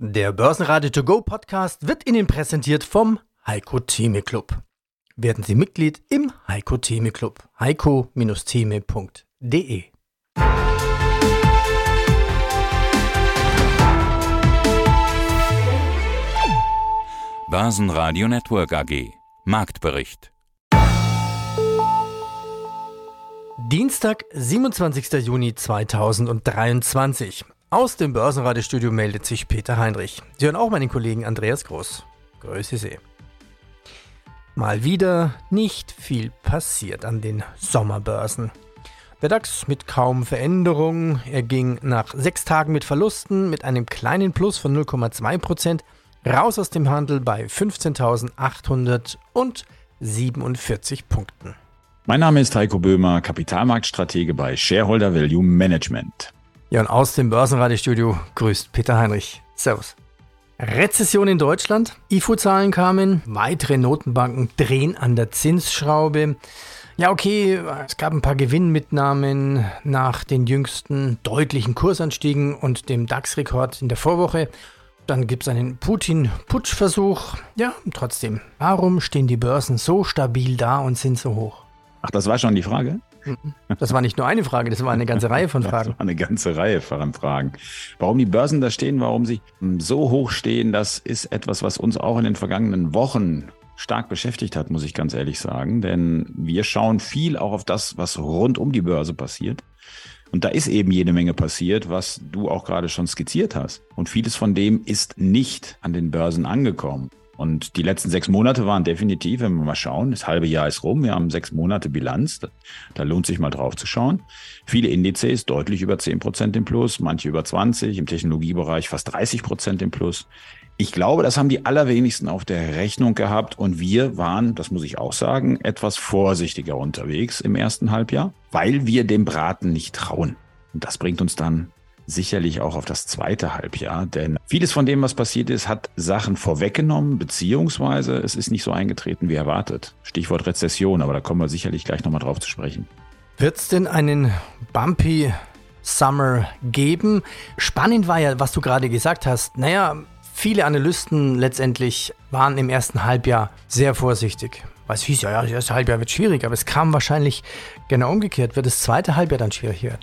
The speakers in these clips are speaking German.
Der Börsenradio To Go Podcast wird Ihnen präsentiert vom Heiko Theme Club. Werden Sie Mitglied im Heiko Theme Club. heiko-theme.de Börsenradio Network AG Marktbericht Dienstag, 27. Juni 2023. Aus dem Börsenradiostudio meldet sich Peter Heinrich. Sie hören auch meinen Kollegen Andreas Groß. Grüße Sie. Mal wieder nicht viel passiert an den Sommerbörsen. Der DAX mit kaum Veränderungen. Er ging nach sechs Tagen mit Verlusten mit einem kleinen Plus von 0,2% raus aus dem Handel bei 15.847 Punkten. Mein Name ist Heiko Böhmer, Kapitalmarktstratege bei Shareholder Value Management. Ja, und aus dem Börsenradiostudio grüßt Peter Heinrich. Servus. Rezession in Deutschland. IFO-Zahlen kamen. Weitere Notenbanken drehen an der Zinsschraube. Ja, okay, es gab ein paar Gewinnmitnahmen nach den jüngsten deutlichen Kursanstiegen und dem DAX-Rekord in der Vorwoche. Dann gibt es einen Putin-Putschversuch. Ja, trotzdem, warum stehen die Börsen so stabil da und sind so hoch? Ach, das war schon die Frage? Das war nicht nur eine Frage, das war eine ganze Reihe von Fragen. Das war eine ganze Reihe von Fragen. Warum die Börsen da stehen, warum sie so hoch stehen, das ist etwas, was uns auch in den vergangenen Wochen stark beschäftigt hat, muss ich ganz ehrlich sagen. Denn wir schauen viel auch auf das, was rund um die Börse passiert. Und da ist eben jede Menge passiert, was du auch gerade schon skizziert hast. Und vieles von dem ist nicht an den Börsen angekommen. Und die letzten sechs Monate waren definitiv, wenn wir mal schauen, das halbe Jahr ist rum, wir haben sechs Monate Bilanz, da lohnt sich mal drauf zu schauen. Viele Indizes deutlich über zehn Prozent im Plus, manche über 20, im Technologiebereich fast 30 Prozent im Plus. Ich glaube, das haben die allerwenigsten auf der Rechnung gehabt und wir waren, das muss ich auch sagen, etwas vorsichtiger unterwegs im ersten Halbjahr, weil wir dem Braten nicht trauen. Und das bringt uns dann sicherlich auch auf das zweite Halbjahr, denn vieles von dem, was passiert ist, hat Sachen vorweggenommen, beziehungsweise es ist nicht so eingetreten wie erwartet. Stichwort Rezession, aber da kommen wir sicherlich gleich nochmal drauf zu sprechen. Wird es denn einen Bumpy Summer geben? Spannend war ja, was du gerade gesagt hast. Naja, viele Analysten letztendlich waren im ersten Halbjahr sehr vorsichtig. Weil es hieß ja, ja, das erste Halbjahr wird schwierig, aber es kam wahrscheinlich genau umgekehrt. Wird das zweite Halbjahr dann schwierig werden?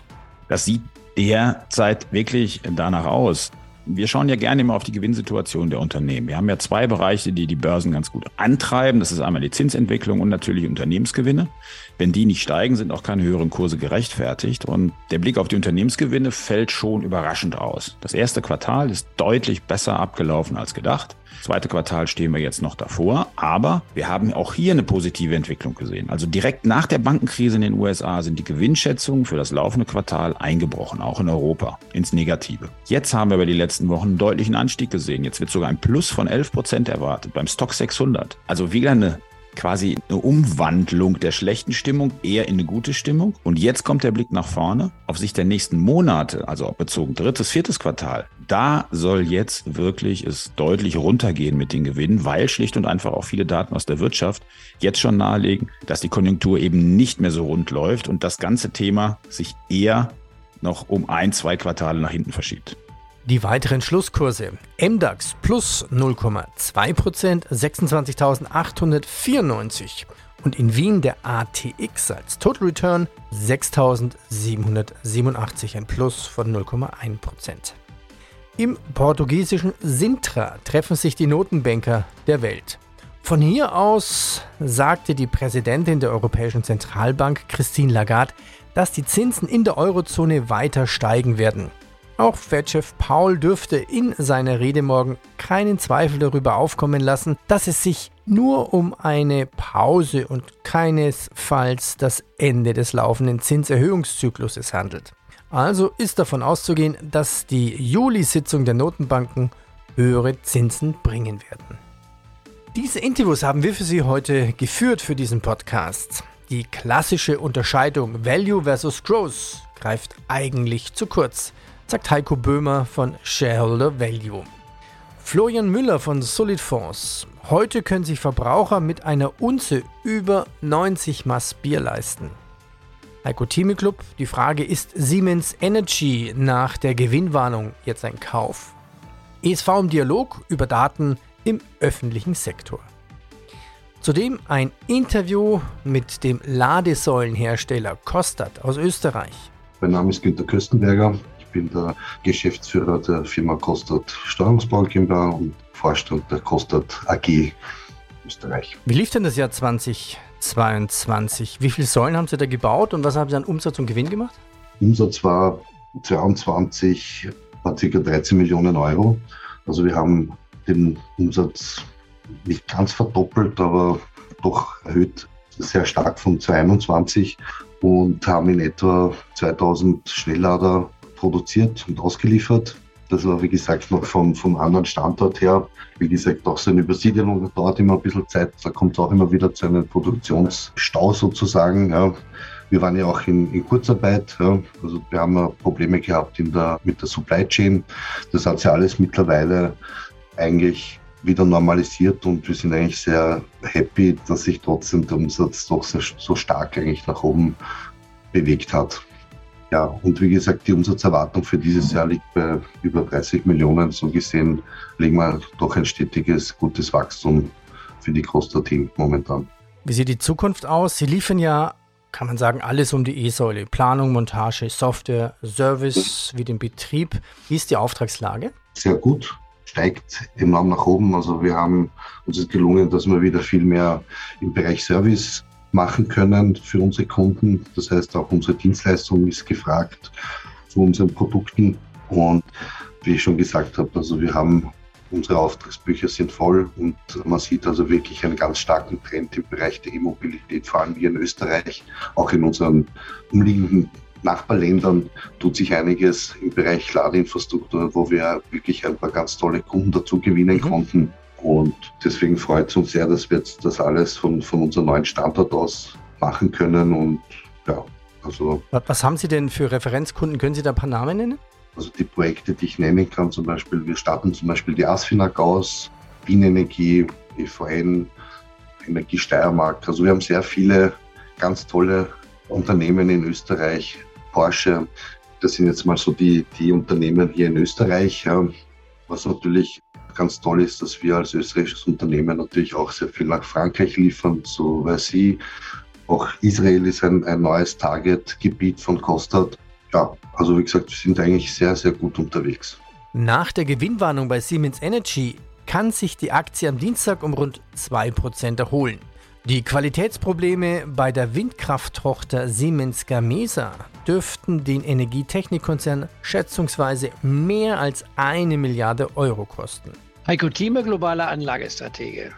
Das sieht derzeit wirklich danach aus. Wir schauen ja gerne immer auf die Gewinnsituation der Unternehmen. Wir haben ja zwei Bereiche, die die Börsen ganz gut antreiben. Das ist einmal die Zinsentwicklung und natürlich Unternehmensgewinne. Wenn die nicht steigen, sind auch keine höheren Kurse gerechtfertigt. Und der Blick auf die Unternehmensgewinne fällt schon überraschend aus. Das erste Quartal ist deutlich besser abgelaufen als gedacht. Zweite Quartal stehen wir jetzt noch davor, aber wir haben auch hier eine positive Entwicklung gesehen. Also direkt nach der Bankenkrise in den USA sind die Gewinnschätzungen für das laufende Quartal eingebrochen, auch in Europa, ins Negative. Jetzt haben wir über die letzten Wochen einen deutlichen Anstieg gesehen. Jetzt wird sogar ein Plus von 11 Prozent erwartet beim Stock 600. Also wieder eine quasi eine Umwandlung der schlechten Stimmung eher in eine gute Stimmung. Und jetzt kommt der Blick nach vorne auf Sicht der nächsten Monate, also bezogen drittes, viertes Quartal. Da soll jetzt wirklich es deutlich runtergehen mit den Gewinnen, weil schlicht und einfach auch viele Daten aus der Wirtschaft jetzt schon nahelegen, dass die Konjunktur eben nicht mehr so rund läuft und das ganze Thema sich eher noch um ein, zwei Quartale nach hinten verschiebt. Die weiteren Schlusskurse. MDAX plus 0,2%, 26.894. Und in Wien der ATX als Total Return 6.787, ein Plus von 0,1%. Im portugiesischen Sintra treffen sich die Notenbanker der Welt. Von hier aus sagte die Präsidentin der Europäischen Zentralbank Christine Lagarde, dass die Zinsen in der Eurozone weiter steigen werden. Auch Fed-Chef Paul dürfte in seiner Rede morgen keinen Zweifel darüber aufkommen lassen, dass es sich nur um eine Pause und keinesfalls das Ende des laufenden Zinserhöhungszykluses handelt. Also ist davon auszugehen, dass die Juli-Sitzung der Notenbanken höhere Zinsen bringen werden. Diese Interviews haben wir für Sie heute geführt für diesen Podcast. Die klassische Unterscheidung Value versus Growth greift eigentlich zu kurz sagt Heiko Böhmer von Shareholder Value. Florian Müller von Solid Fonds. Heute können sich Verbraucher mit einer Unze über 90 Maß Bier leisten. Heiko Thieme Club, die Frage, ist Siemens Energy nach der Gewinnwarnung jetzt ein Kauf? ESV im Dialog über Daten im öffentlichen Sektor. Zudem ein Interview mit dem Ladesäulenhersteller Kostat aus Österreich. Mein Name ist Günter Köstenberger. Ich bin der Geschäftsführer der Firma Kostat Steuerungsbau GmbH und Vorstand der Kostat AG Österreich. Wie lief denn das Jahr 2022? Wie viele Säulen haben Sie da gebaut und was haben Sie an Umsatz und Gewinn gemacht? Umsatz war 22 war ca. 13 Millionen Euro. Also wir haben den Umsatz nicht ganz verdoppelt, aber doch erhöht sehr stark von 22 und haben in etwa 2000 Schnelllader produziert und ausgeliefert. Das war, wie gesagt, noch vom, vom anderen Standort her. Wie gesagt, auch so eine Übersiedelung dauert immer ein bisschen Zeit. Da kommt es auch immer wieder zu einem Produktionsstau sozusagen. Ja. Wir waren ja auch in, in Kurzarbeit. Ja. Also wir haben Probleme gehabt in der, mit der Supply Chain. Das hat sich alles mittlerweile eigentlich wieder normalisiert und wir sind eigentlich sehr happy, dass sich trotzdem der Umsatz doch so, so stark eigentlich nach oben bewegt hat. Ja, und wie gesagt, die Umsatzerwartung für dieses Jahr liegt bei über 30 Millionen. So gesehen legen wir doch ein stetiges, gutes Wachstum für die Costa-Team momentan. Wie sieht die Zukunft aus? Sie liefern ja, kann man sagen, alles um die E-Säule. Planung, Montage, Software, Service wie den Betrieb. Wie ist die Auftragslage? Sehr gut steigt enorm nach oben. Also wir haben uns ist gelungen, dass wir wieder viel mehr im Bereich Service machen können für unsere Kunden. Das heißt, auch unsere Dienstleistung ist gefragt zu unseren Produkten. Und wie ich schon gesagt habe, also wir haben unsere Auftragsbücher sind voll und man sieht also wirklich einen ganz starken Trend im Bereich der E-Mobilität, vor allem hier in Österreich, auch in unseren umliegenden Nachbarländern tut sich einiges im Bereich Ladeinfrastruktur, wo wir wirklich ein paar ganz tolle Kunden dazu gewinnen mhm. konnten. Und deswegen freut es uns sehr, dass wir jetzt das alles von, von unserem neuen Standort aus machen können. Und ja, also. Was haben Sie denn für Referenzkunden? Können Sie da ein paar Namen nennen? Also die Projekte, die ich nennen kann, zum Beispiel, wir starten zum Beispiel die Asfinag aus, Wienenergie, EVN, Energie Steiermark. Also wir haben sehr viele ganz tolle Unternehmen in Österreich, Porsche. Das sind jetzt mal so die, die Unternehmen hier in Österreich. Was natürlich ganz toll ist, dass wir als österreichisches Unternehmen natürlich auch sehr viel nach Frankreich liefern, so weil sie auch Israel ist ein, ein neues Target-Gebiet von Kostat. Ja, also wie gesagt, wir sind eigentlich sehr, sehr gut unterwegs. Nach der Gewinnwarnung bei Siemens Energy kann sich die Aktie am Dienstag um rund 2% erholen. Die Qualitätsprobleme bei der Windkrafttochter Siemens Gamesa dürften den Energietechnikkonzern schätzungsweise mehr als eine Milliarde Euro kosten. Heiko Thieme, globaler Anlagestratege.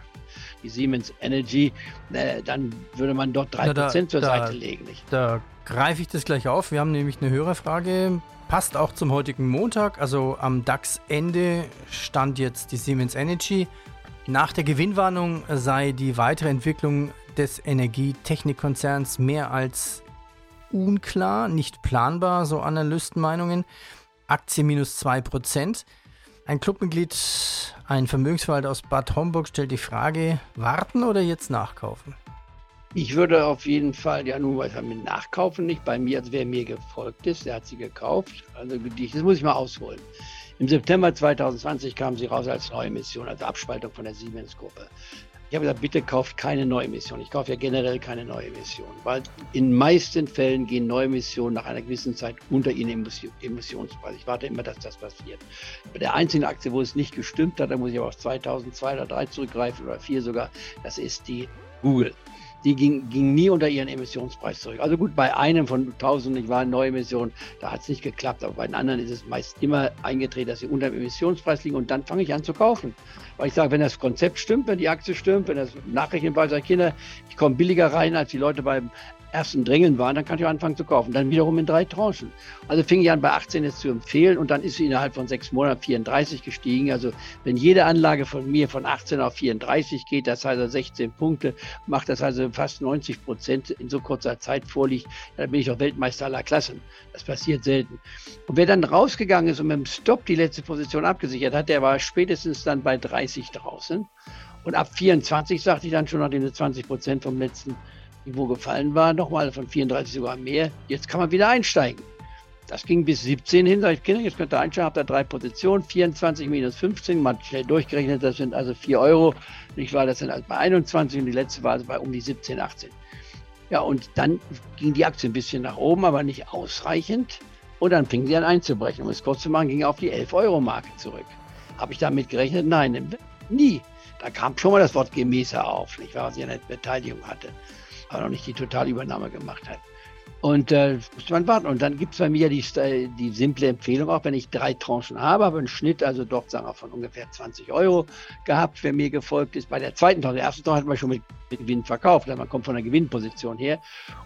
Die Siemens Energy, äh, dann würde man dort 3% da, zur da, Seite legen. Nicht? Da greife ich das gleich auf. Wir haben nämlich eine Hörerfrage. Passt auch zum heutigen Montag. Also am DAX-Ende stand jetzt die Siemens Energy nach der Gewinnwarnung sei die weitere Entwicklung des Energietechnikkonzerns mehr als unklar, nicht planbar, so Analystenmeinungen. Aktie minus 2%. Ein Clubmitglied, ein Vermögensverwalter aus Bad Homburg stellt die Frage, warten oder jetzt nachkaufen? Ich würde auf jeden Fall, ja nun weiß mit nachkaufen nicht, bei mir, also wer mir gefolgt ist, der hat sie gekauft. Also das muss ich mal ausholen. Im September 2020 kam sie raus als Neuemission, also Abspaltung von der Siemens-Gruppe. Ich habe gesagt, bitte kauft keine Neuemission. Ich kaufe ja generell keine Neuemission, weil in meisten Fällen gehen Neuemissionen nach einer gewissen Zeit unter ihren Emissionspreis. Ich warte immer, dass das passiert. Bei der einzigen Aktie, wo es nicht gestimmt hat, da muss ich aber auf 2002 oder 2003 zurückgreifen oder 2004 sogar, das ist die Google die ging, ging nie unter ihren Emissionspreis zurück. Also gut, bei einem von 1000, ich war neue Emissionen, da hat es nicht geklappt, aber bei den anderen ist es meist immer eingetreten, dass sie unter dem Emissionspreis liegen und dann fange ich an zu kaufen. Weil ich sage, wenn das Konzept stimmt, wenn die Aktie stimmt, wenn das Nachrichtenpreis sage, Kinder, ich komme billiger rein, als die Leute beim ersten Drängeln waren, dann kann ich anfangen zu kaufen. Dann wiederum in drei Tranchen. Also fing ich an, bei 18 jetzt zu empfehlen und dann ist sie innerhalb von sechs Monaten 34 gestiegen. Also wenn jede Anlage von mir von 18 auf 34 geht, das heißt also 16 Punkte, macht das also fast 90 Prozent in so kurzer Zeit vorliegt, dann bin ich auch Weltmeister aller Klassen. Das passiert selten. Und wer dann rausgegangen ist und mit dem Stop die letzte Position abgesichert hat, der war spätestens dann bei 30 draußen. Und ab 24 sagte ich dann schon, nachdem sie 20 Prozent vom letzten Niveau gefallen war, nochmal von 34 sogar mehr. Jetzt kann man wieder einsteigen. Das ging bis 17 hin. Sag ich, Kinder, jetzt könnt ihr einschauen, habt ihr drei Positionen, 24 minus 15, mal schnell durchgerechnet, das sind also 4 Euro. Ich war das dann also bei 21 und die letzte war also bei um die 17, 18. Ja, und dann ging die Aktie ein bisschen nach oben, aber nicht ausreichend. Und dann fing sie an einzubrechen. Um es kurz zu machen, ging auf die 11-Euro-Marke zurück. Habe ich damit gerechnet? Nein, nie. Da kam schon mal das Wort gemäßer auf, nicht wahr, was sie eine Beteiligung hatte, aber noch nicht die Totalübernahme gemacht hat. Und äh, muss man warten. Und dann gibt es bei mir die, äh, die simple Empfehlung, auch wenn ich drei Tranchen habe, habe einen Schnitt, also doch sagen wir von ungefähr 20 Euro gehabt, wer mir gefolgt ist. Bei der zweiten Tranche, der ersten Tranche hat man schon mit, Gewinn verkauft, also man kommt von der Gewinnposition her.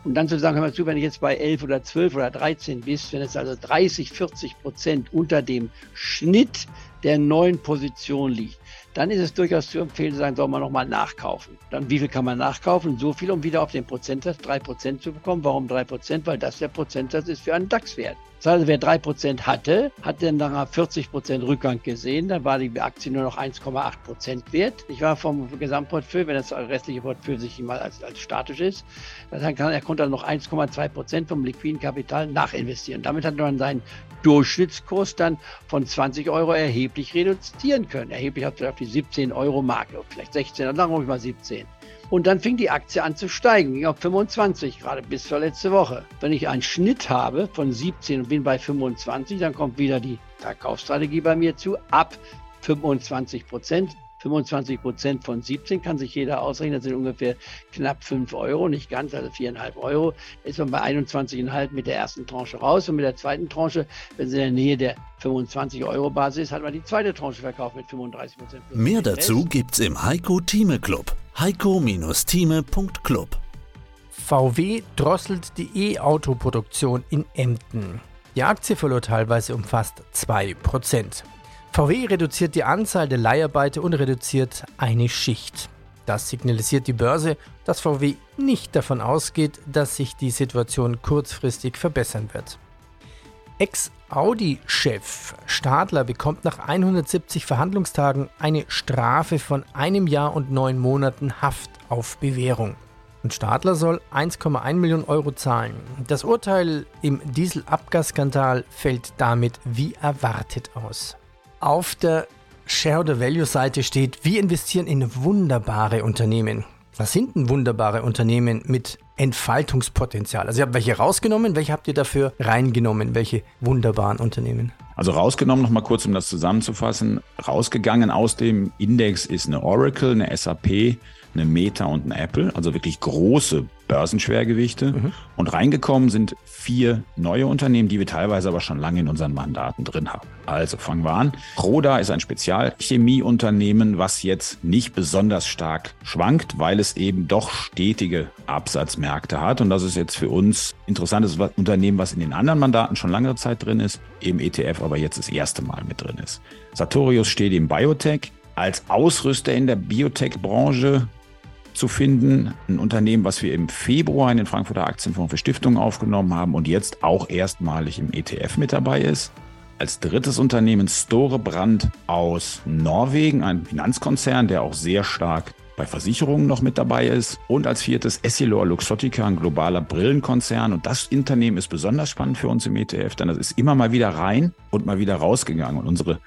Und dann zu sagen, hör mal zu, wenn ich jetzt bei 11 oder 12 oder 13 bist, wenn es also 30, 40 Prozent unter dem Schnitt der neuen Position liegt, dann ist es durchaus zu empfehlen, zu sagen, soll man nochmal nachkaufen. Dann wie viel kann man nachkaufen? So viel, um wieder auf den Prozentsatz 3% zu bekommen. Warum 3%? Weil das der Prozentsatz ist für einen DAX-Wert. Das heißt, wer 3% hatte, hat dann nach 40% Rückgang gesehen. Dann war die Aktie nur noch 1,8% wert. Ich war vom Gesamtportfolio, wenn das restliche Portfolio sich mal als, als statisch ist, dann kann, er konnte dann noch 1,2% vom liquiden Kapital nachinvestieren. Damit hat man seinen Durchschnittskurs dann von 20 Euro erheblich reduzieren können. Erheblich er auf die 17 Euro Marke, vielleicht 16, dann sagen wir mal 17. Und dann fing die Aktie an zu steigen, ging auf 25, gerade bis zur letzte Woche. Wenn ich einen Schnitt habe von 17 und bin bei 25, dann kommt wieder die Verkaufsstrategie bei mir zu, ab 25 Prozent. 25 Prozent von 17 kann sich jeder ausrechnen, das sind ungefähr knapp 5 Euro, nicht ganz, also 4,5 Euro. Ist man bei 21,5 mit der ersten Tranche raus und mit der zweiten Tranche, wenn sie in der Nähe der 25 Euro Basis ist, hat man die zweite Tranche verkauft mit 35 Prozent. Mehr dazu gibt's im Heiko Thieme Club. heiko-thieme.club VW drosselt die E-Auto-Produktion in Emden. Die Aktie verlor teilweise um fast 2%. VW reduziert die Anzahl der Leiharbeiter und reduziert eine Schicht. Das signalisiert die Börse, dass VW nicht davon ausgeht, dass sich die Situation kurzfristig verbessern wird. Ex-Audi-Chef Stadler bekommt nach 170 Verhandlungstagen eine Strafe von einem Jahr und neun Monaten Haft auf Bewährung. Und Stadler soll 1,1 Millionen Euro zahlen. Das Urteil im Dieselabgasskandal fällt damit wie erwartet aus. Auf der Shareholder Value Seite steht, wir investieren in wunderbare Unternehmen. Was sind denn wunderbare Unternehmen mit Entfaltungspotenzial? Also ihr habt welche rausgenommen, welche habt ihr dafür reingenommen? Welche wunderbaren Unternehmen? Also rausgenommen, nochmal kurz, um das zusammenzufassen. Rausgegangen aus dem Index ist eine Oracle, eine SAP, eine Meta und eine Apple, also wirklich große Börsenschwergewichte. Mhm. Und reingekommen sind vier neue Unternehmen, die wir teilweise aber schon lange in unseren Mandaten drin haben. Also fangen wir an. Roda ist ein Spezialchemieunternehmen, was jetzt nicht besonders stark schwankt, weil es eben doch stetige Absatzmärkte hat. Und das ist jetzt für uns interessantes Unternehmen, was in den anderen Mandaten schon lange Zeit drin ist, im ETF aber jetzt das erste Mal mit drin ist. Sartorius steht im Biotech als Ausrüster in der Biotech-Branche zu finden. Ein Unternehmen, was wir im Februar in den Frankfurter Aktienfonds für Stiftungen aufgenommen haben und jetzt auch erstmalig im ETF mit dabei ist. Als drittes Unternehmen Storebrand aus Norwegen, ein Finanzkonzern, der auch sehr stark bei Versicherungen noch mit dabei ist. Und als viertes Essilor Luxottica, ein globaler Brillenkonzern. Und das Unternehmen ist besonders spannend für uns im ETF, denn das ist immer mal wieder rein und mal wieder rausgegangen. Und unsere,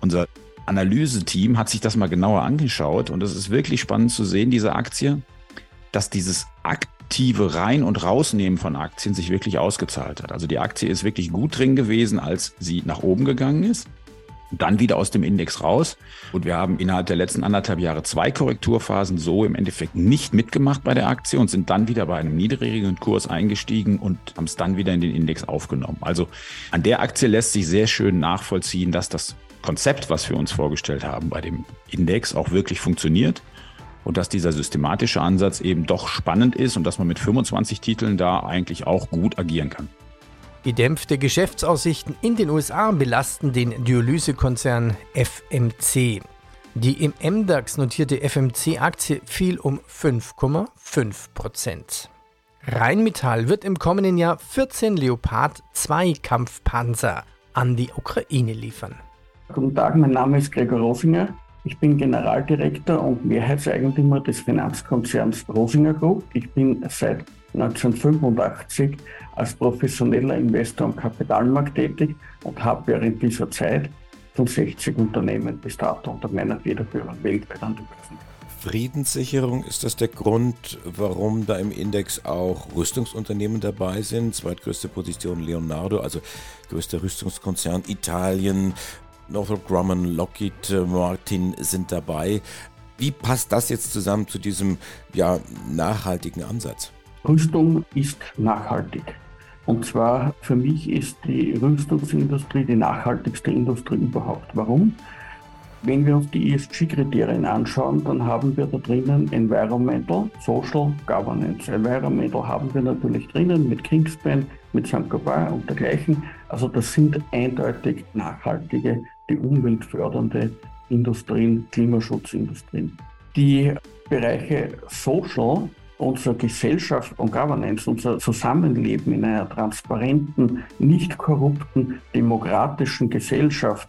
unser Analyseteam hat sich das mal genauer angeschaut und es ist wirklich spannend zu sehen, diese Aktie, dass dieses aktive Rein- und Rausnehmen von Aktien sich wirklich ausgezahlt hat. Also die Aktie ist wirklich gut drin gewesen, als sie nach oben gegangen ist. Dann wieder aus dem Index raus. Und wir haben innerhalb der letzten anderthalb Jahre zwei Korrekturphasen so im Endeffekt nicht mitgemacht bei der Aktie und sind dann wieder bei einem niedrigen Kurs eingestiegen und haben es dann wieder in den Index aufgenommen. Also an der Aktie lässt sich sehr schön nachvollziehen, dass das Konzept, was wir uns vorgestellt haben bei dem Index, auch wirklich funktioniert und dass dieser systematische Ansatz eben doch spannend ist und dass man mit 25 Titeln da eigentlich auch gut agieren kann. Gedämpfte Geschäftsaussichten in den USA belasten den Dialysekonzern FMC. Die im MDAX notierte FMC-Aktie fiel um 5,5 Prozent. Rheinmetall wird im kommenden Jahr 14 Leopard 2 Kampfpanzer an die Ukraine liefern. Guten Tag, mein Name ist Gregor Rofinger. Ich bin Generaldirektor und Mehrheitseigentümer des Finanzkonzerns Rosinger Group. Ich bin seit 1985 als professioneller Investor am Kapitalmarkt tätig und habe während dieser Zeit von 60 Unternehmen bis dato unter meiner Federführung weltweit an die Börsen Friedenssicherung, ist das der Grund, warum da im Index auch Rüstungsunternehmen dabei sind? Zweitgrößte Position Leonardo, also größter Rüstungskonzern Italien, Northrop Grumman, Lockheed Martin sind dabei. Wie passt das jetzt zusammen zu diesem ja, nachhaltigen Ansatz? Rüstung ist nachhaltig. Und zwar für mich ist die Rüstungsindustrie die nachhaltigste Industrie überhaupt. Warum? Wenn wir uns die ESG-Kriterien anschauen, dann haben wir da drinnen Environmental, Social, Governance. Environmental haben wir natürlich drinnen mit Kingspan, mit Saint-Gobain und dergleichen. Also das sind eindeutig nachhaltige, die umweltfördernde Industrien, Klimaschutzindustrien. Die Bereiche Social, unsere Gesellschaft und Governance, unser Zusammenleben in einer transparenten, nicht korrupten, demokratischen Gesellschaft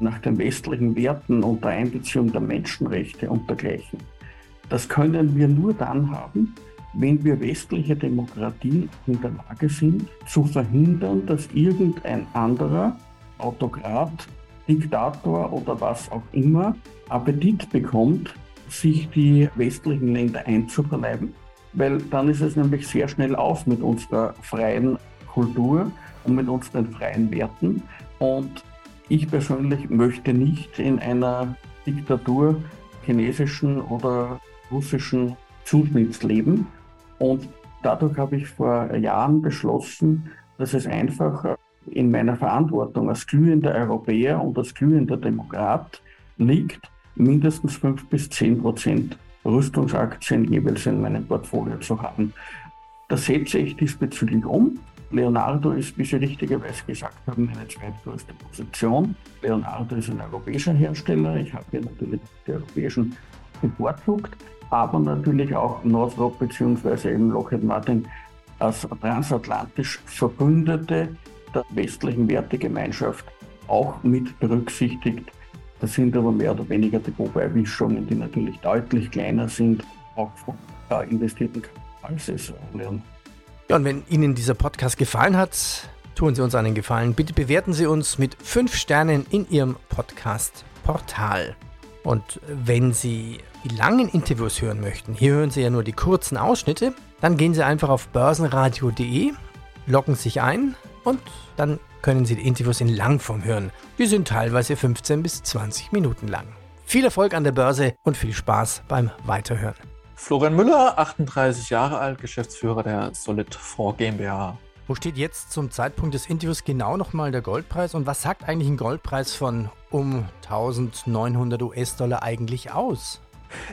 nach den westlichen Werten und der Einbeziehung der Menschenrechte und dergleichen. Das können wir nur dann haben, wenn wir westliche Demokratien in der Lage sind, zu verhindern, dass irgendein anderer Autokrat, Diktator oder was auch immer Appetit bekommt, sich die westlichen Länder einzuverleiben, weil dann ist es nämlich sehr schnell aus mit unserer freien Kultur und mit unseren freien Werten. Und ich persönlich möchte nicht in einer Diktatur chinesischen oder russischen Zuschnitts leben. Und dadurch habe ich vor Jahren beschlossen, dass es einfach in meiner Verantwortung als glühender Europäer und als glühender Demokrat liegt, mindestens 5 bis 10 Prozent Rüstungsaktien jeweils in meinem Portfolio zu haben. Das setze ich diesbezüglich um Leonardo ist, wie Sie richtigerweise gesagt haben, eine zweitgrößte Position. Leonardo ist ein europäischer Hersteller. Ich habe hier natürlich die europäischen bevorzugt, aber natürlich auch Northrop bzw. eben Lockheed Martin als transatlantisch Verbündete der westlichen Wertegemeinschaft auch mit berücksichtigt. Das sind aber mehr oder weniger die Wobeiwischungen, die natürlich deutlich kleiner sind, auch von äh, investierten als es Leonardo ja, und wenn Ihnen dieser Podcast gefallen hat, tun Sie uns einen Gefallen. Bitte bewerten Sie uns mit 5 Sternen in Ihrem Podcast-Portal. Und wenn Sie die langen Interviews hören möchten, hier hören Sie ja nur die kurzen Ausschnitte, dann gehen Sie einfach auf börsenradio.de, loggen sich ein und dann können Sie die Interviews in Langform hören. Die sind teilweise 15 bis 20 Minuten lang. Viel Erfolg an der Börse und viel Spaß beim Weiterhören. Florian Müller, 38 Jahre alt, Geschäftsführer der Solid 4 GmbH. Wo steht jetzt zum Zeitpunkt des Interviews genau nochmal der Goldpreis und was sagt eigentlich ein Goldpreis von um 1900 US-Dollar eigentlich aus?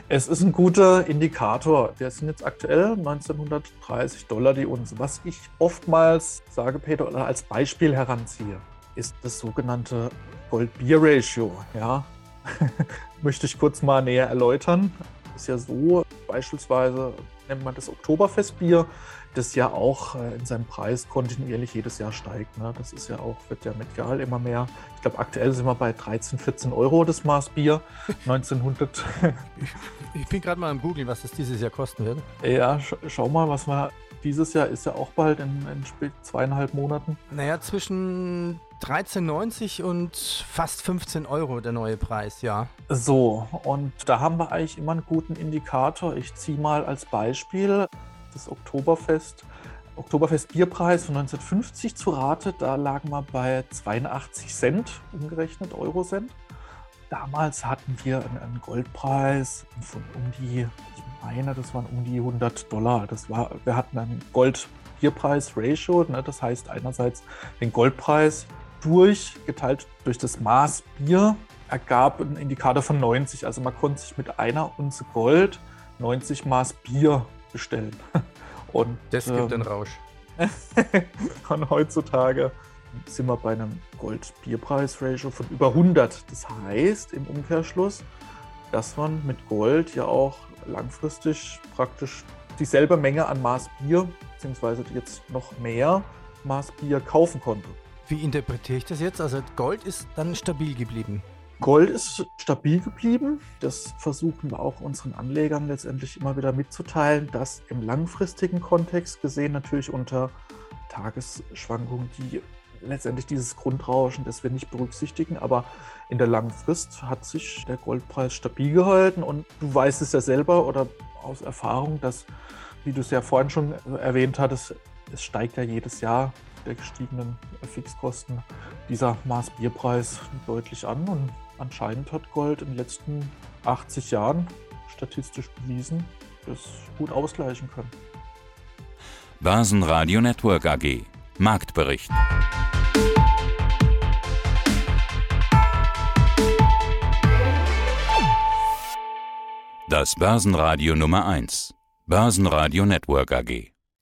Es ist ein guter Indikator. Wir sind jetzt aktuell 1930 Dollar die Unze. Was ich oftmals sage, Peter, oder als Beispiel heranziehe, ist das sogenannte Gold-Bier-Ratio. Ja? Möchte ich kurz mal näher erläutern ist ja so, beispielsweise nennt man das Oktoberfestbier, das ja auch äh, in seinem Preis kontinuierlich jedes Jahr steigt. Ne? Das ist ja auch, wird ja medial immer mehr. Ich glaube, aktuell sind wir bei 13, 14 Euro das Maß Bier. 1900. ich, ich bin gerade mal am Googeln, was das dieses Jahr kosten wird. Ja, sch schau mal, was wir dieses Jahr ist ja auch bald in, in zweieinhalb Monaten. Naja, zwischen 13,90 und fast 15 Euro der neue Preis, ja. So, und da haben wir eigentlich immer einen guten Indikator. Ich ziehe mal als Beispiel das Oktoberfest. Oktoberfest Bierpreis von 1950 zu Rate, da lagen wir bei 82 Cent umgerechnet, Eurocent. Damals hatten wir einen Goldpreis von um die, ich meine, das waren um die 100 Dollar. Das war, wir hatten einen Gold-Bierpreis-Ratio, ne, das heißt einerseits den Goldpreis durch, geteilt durch das Maß Bier, ergab einen Indikator von 90. Also man konnte sich mit einer Unze Gold 90 Maß Bier bestellen. Und, das gibt ähm, den Rausch. und heutzutage sind wir bei einem Gold-Bierpreis-Ratio von über 100. Das heißt im Umkehrschluss, dass man mit Gold ja auch langfristig praktisch dieselbe Menge an Maß Bier, beziehungsweise jetzt noch mehr Maß Bier kaufen konnte. Wie interpretiere ich das jetzt? Also Gold ist dann stabil geblieben. Gold ist stabil geblieben. Das versuchen wir auch unseren Anlegern letztendlich immer wieder mitzuteilen, dass im langfristigen Kontext gesehen natürlich unter Tagesschwankungen, die letztendlich dieses Grundrauschen, das wir nicht berücksichtigen, aber in der langen Frist hat sich der Goldpreis stabil gehalten und du weißt es ja selber oder aus Erfahrung, dass, wie du es ja vorhin schon erwähnt hattest, es steigt ja jedes Jahr der gestiegenen Fixkosten dieser Maßbierpreis deutlich an und anscheinend hat Gold in den letzten 80 Jahren statistisch bewiesen, das gut ausgleichen können. Börsenradio Network AG Marktbericht. Das Börsenradio Nummer 1. Börsenradio Network AG.